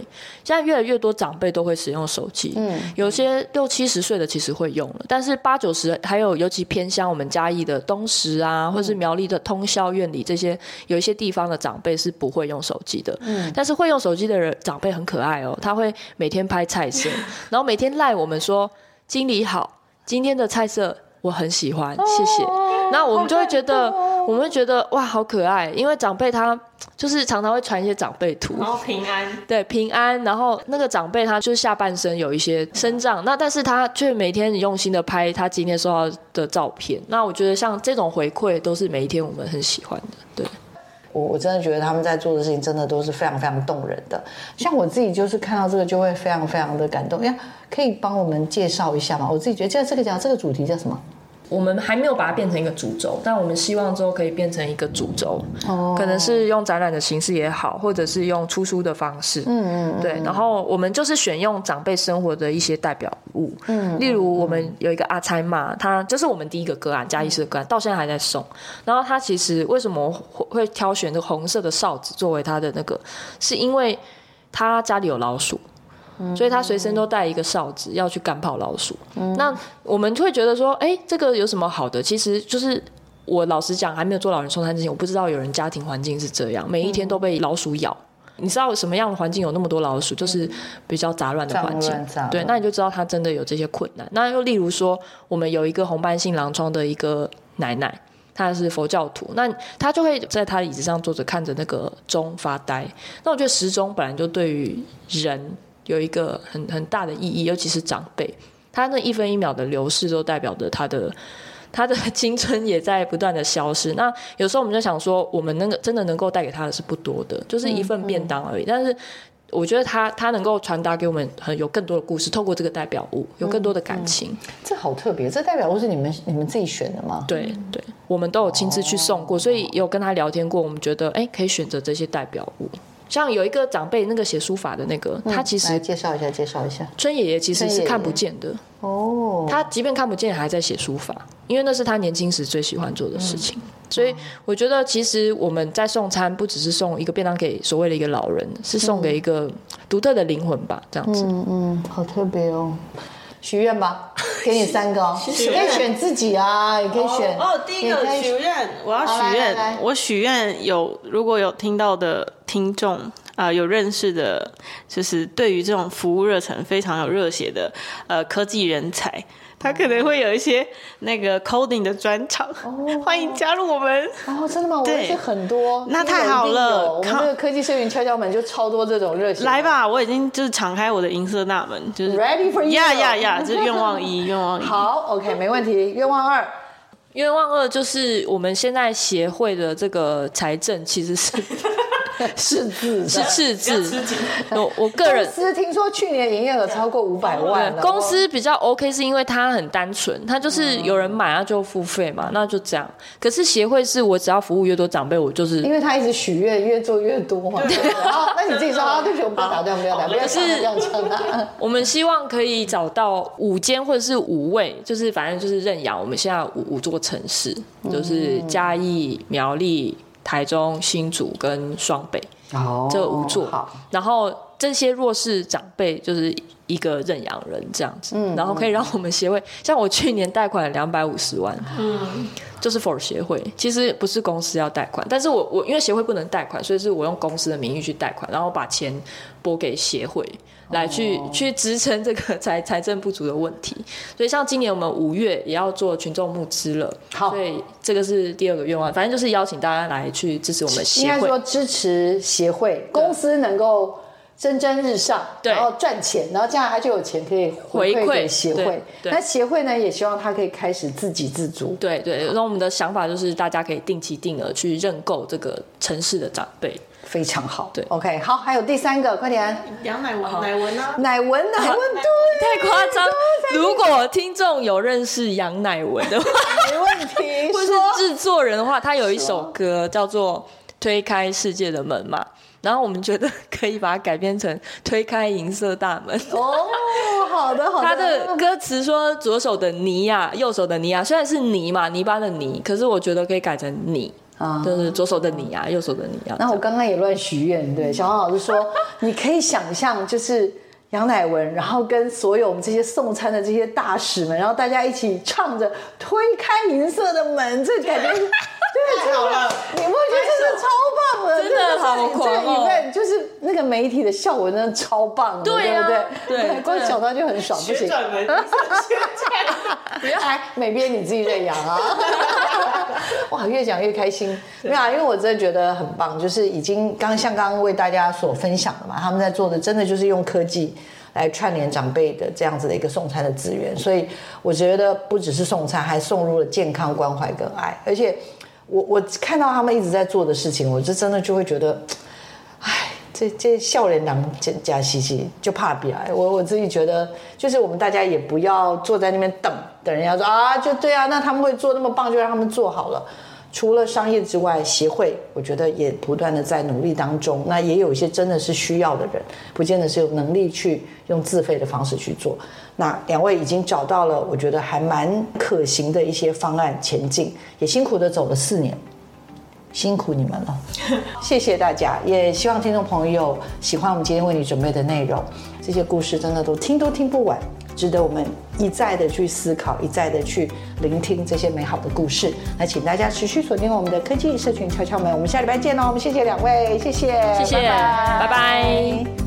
[SPEAKER 2] 现在越来越多长辈都会使用手机。嗯。有些六七十岁的其实会用了，但是八九十还有尤其偏乡我们嘉义的东石啊，或是苗栗的通宵院里这些，有一些地方的长辈是不会用手机的。嗯，但是会用手机的人长辈很可爱哦，他会每天拍菜色，然后每天赖我们说经理好，今天的菜色。我很喜欢，谢谢。那我们就会觉得，我们会觉得哇，好可爱。因为长辈他就是常常会传一些长辈图，
[SPEAKER 3] 然后平安，
[SPEAKER 2] 对平安。然后那个长辈他就是下半身有一些身障，那但是他却每天用心的拍他今天收到的照片。那我觉得像这种回馈都是每一天我们很喜欢的，对。
[SPEAKER 1] 我我真的觉得他们在做的事情真的都是非常非常动人的，像我自己就是看到这个就会非常非常的感动。哎呀，可以帮我们介绍一下吗？我自己觉得，这这个讲这个主题叫什么？
[SPEAKER 2] 我们还没有把它变成一个主轴，但我们希望之后可以变成一个主轴，哦，可能是用展览的形式也好，或者是用出书的方式，嗯嗯，对。然后我们就是选用长辈生活的一些代表物，嗯，例如我们有一个阿猜嘛，他就是我们第一个个案，嘉义市的个案，到现在还在送。然后他其实为什么会挑选这个红色的哨子作为他的那个，是因为他家里有老鼠。所以他随身都带一个哨子，要去赶跑老鼠。嗯、那我们会觉得说，哎、欸，这个有什么好的？其实就是我老实讲，还没有做老人送餐之前，我不知道有人家庭环境是这样，每一天都被老鼠咬。嗯、你知道什么样的环境有那么多老鼠？就是比较杂乱的环境。对，那你就知道他真的有这些困难。那又例如说，我们有一个红斑性狼疮的一个奶奶，她是佛教徒，那她就会在她的椅子上坐着，看着那个钟发呆。那我觉得时钟本来就对于人。有一个很很大的意义，尤其是长辈，他那一分一秒的流逝都代表着他的 他的青春也在不断的消失。那有时候我们就想说，我们那个真的能够带给他的是不多的，就是一份便当而已。嗯嗯、但是我觉得他他能够传达给我们很有更多的故事，透过这个代表物，有更多的感情。
[SPEAKER 1] 这好特别，这代表物是你们你们自己选的吗？
[SPEAKER 2] 对对，我们都有亲自去送过，哦、所以有跟他聊天过。我们觉得，哎，可以选择这些代表物。像有一个长辈，那个写书法的那个，嗯、他其
[SPEAKER 1] 实介绍一下，介绍一下。
[SPEAKER 2] 春爷爷其实是看不见的哦，他即便看不见，还在写书法，因为那是他年轻时最喜欢做的事情。嗯、所以我觉得，其实我们在送餐，不只是送一个便当给所谓的一个老人，是送给一个独特的灵魂吧，这样子。
[SPEAKER 1] 嗯嗯，好特别哦。许愿吧，给你三个，哦，你可以选自己啊，也可以选。
[SPEAKER 3] 哦，第一个许愿，我要许愿，我许愿有，如果有听到的听众啊，呃，有认识的，就是对于这种服务热忱非常有热血的呃科技人才。他可能会有一些那个 coding 的专长，欢迎加入我们。
[SPEAKER 1] 哦，真的吗？我认识很多，
[SPEAKER 3] 那太好了。
[SPEAKER 1] 我们这个科技社群敲敲门就超多这种热情。
[SPEAKER 3] 来吧，我已经就是敞开我的银色大门，就是
[SPEAKER 1] ready for you。
[SPEAKER 3] 呀呀呀！就是愿望一，愿望一。
[SPEAKER 1] 好，OK，没问题。愿望二，
[SPEAKER 2] 愿望二就是我们现在协会的这个财政其实是。
[SPEAKER 1] 赤字
[SPEAKER 2] 是赤字，我我个人
[SPEAKER 1] 公司听说去年营业额超过五百万。
[SPEAKER 2] 公司比较 OK，是因为它很单纯，它就是有人买，它就付费嘛，那就这样。可是协会是我只要服务越多长辈，我就是
[SPEAKER 1] 因为他一直许愿，越做越多嘛。然后那你自己说啊，对不起，我们不要打断，不要打断，不要这样讲。
[SPEAKER 2] 我们希望可以找到五间或者是五位，就是反正就是认养。我们现在五五座城市，就是嘉义、苗栗。台中、新竹跟双北，哦，这五座，然后这些弱势长辈就是一个认养人这样子，嗯，然后可以让我们协会，像我去年贷款两百五十万，嗯，就是 for 协会，其实不是公司要贷款，但是我我因为协会不能贷款，所以是我用公司的名义去贷款，然后把钱拨给协会。来去去支撑这个 财财政不足的问题，所以像今年我们五月也要做群众募资了，好，所以这个是第二个愿望，反正就是邀请大家来去支持我们协会，
[SPEAKER 1] 应该说支持协会公司能够蒸蒸日上，
[SPEAKER 2] 对。
[SPEAKER 1] 然后赚钱，然后这样他就有钱可以回馈给协会。那协会呢，也希望他可以开始自给自足。
[SPEAKER 2] 对对，然后我们的想法就是，大家可以定期定额去认购这个城市的长辈，
[SPEAKER 1] 非常好。
[SPEAKER 2] 对
[SPEAKER 1] ，OK，好，还有第三个，快点，
[SPEAKER 3] 杨乃文，乃文啊，
[SPEAKER 1] 乃文，乃文，
[SPEAKER 2] 对，太夸张。如果听众有认识杨乃文的话，
[SPEAKER 1] 没问题，
[SPEAKER 2] 或是制作人的话，他有一首歌叫做《推开世界的门》嘛。然后我们觉得可以把它改编成推开银色大门
[SPEAKER 1] 哦，好的好的。
[SPEAKER 2] 他的歌词说左手的泥呀，右手的泥呀，虽然是泥嘛，泥巴的泥，可是我觉得可以改成你啊，就是左手的你呀，右手的你呀。
[SPEAKER 1] 那我刚刚也乱许愿，对，小黄老师说，你可以想象就是杨乃文，然后跟所有我们这些送餐的这些大使们，然后大家一起唱着推开银色的门，这感觉。
[SPEAKER 6] 太好了！
[SPEAKER 1] 你不觉得真的超棒的？
[SPEAKER 2] 真的好狂哦！
[SPEAKER 1] 对，就是那个媒体的效果真的超棒的，对不对？对，光想到就很爽，不行。不要来美编你自己在养啊！哇，越讲越开心。没有啊，因为我真的觉得很棒，就是已经刚像刚刚为大家所分享的嘛，他们在做的真的就是用科技来串联长辈的这样子的一个送餐的资源，所以我觉得不只是送餐，还送入了健康关怀跟爱，而且。我我看到他们一直在做的事情，我就真的就会觉得，哎，这这笑脸囊假假兮兮就怕比来。我我自己觉得，就是我们大家也不要坐在那边等等人家说啊，就对啊，那他们会做那么棒，就让他们做好了。除了商业之外，协会我觉得也不断的在努力当中。那也有一些真的是需要的人，不见得是有能力去用自费的方式去做。那两位已经找到了，我觉得还蛮可行的一些方案前进，也辛苦的走了四年，辛苦你们了，谢谢大家。也希望听众朋友喜欢我们今天为你准备的内容，这些故事真的都听都听不完。值得我们一再的去思考，一再的去聆听这些美好的故事。那请大家持续锁定我们的科技社群敲敲门，我们下礼拜见喽！我们谢谢两位，谢谢，
[SPEAKER 2] 谢谢，拜拜。拜拜。